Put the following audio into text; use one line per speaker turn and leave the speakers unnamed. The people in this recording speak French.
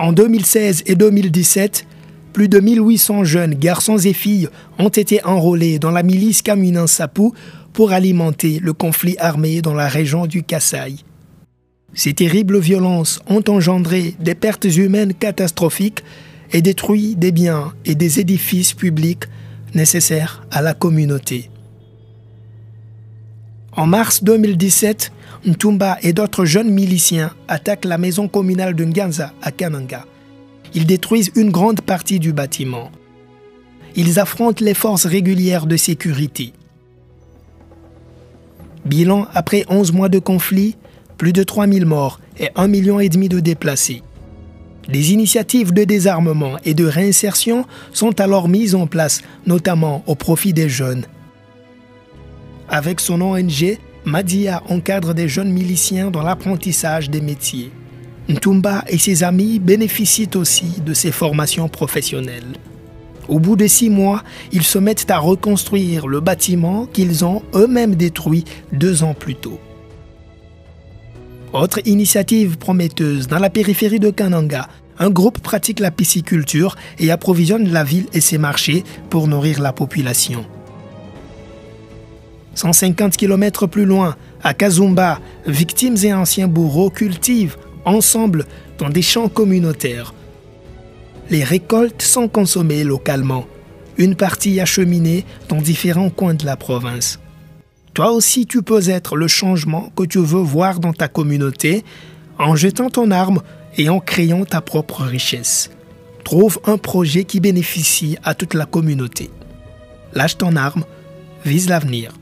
En 2016 et 2017, plus de 1800 jeunes garçons et filles ont été enrôlés dans la milice Kamunin Sapou pour alimenter le conflit armé dans la région du Kasaï. Ces terribles violences ont engendré des pertes humaines catastrophiques et détruit des biens et des édifices publics nécessaires à la communauté. En mars 2017, Ntumba et d'autres jeunes miliciens attaquent la maison communale de Nganza à Kananga. Ils détruisent une grande partie du bâtiment. Ils affrontent les forces régulières de sécurité. Bilan après 11 mois de conflit, plus de 3000 morts et 1,5 million de déplacés. Des initiatives de désarmement et de réinsertion sont alors mises en place, notamment au profit des jeunes. Avec son ONG, Madia encadre des jeunes miliciens dans l'apprentissage des métiers. Ntumba et ses amis bénéficient aussi de ces formations professionnelles. Au bout de six mois, ils se mettent à reconstruire le bâtiment qu'ils ont eux-mêmes détruit deux ans plus tôt. Autre initiative prometteuse dans la périphérie de Kananga, un groupe pratique la pisciculture et approvisionne la ville et ses marchés pour nourrir la population. 150 km plus loin, à Kazumba, victimes et anciens bourreaux cultivent ensemble dans des champs communautaires. Les récoltes sont consommées localement, une partie acheminée dans différents coins de la province. Toi aussi, tu peux être le changement que tu veux voir dans ta communauté en jetant ton arme et en créant ta propre richesse. Trouve un projet qui bénéficie à toute la communauté. Lâche ton arme, vise l'avenir.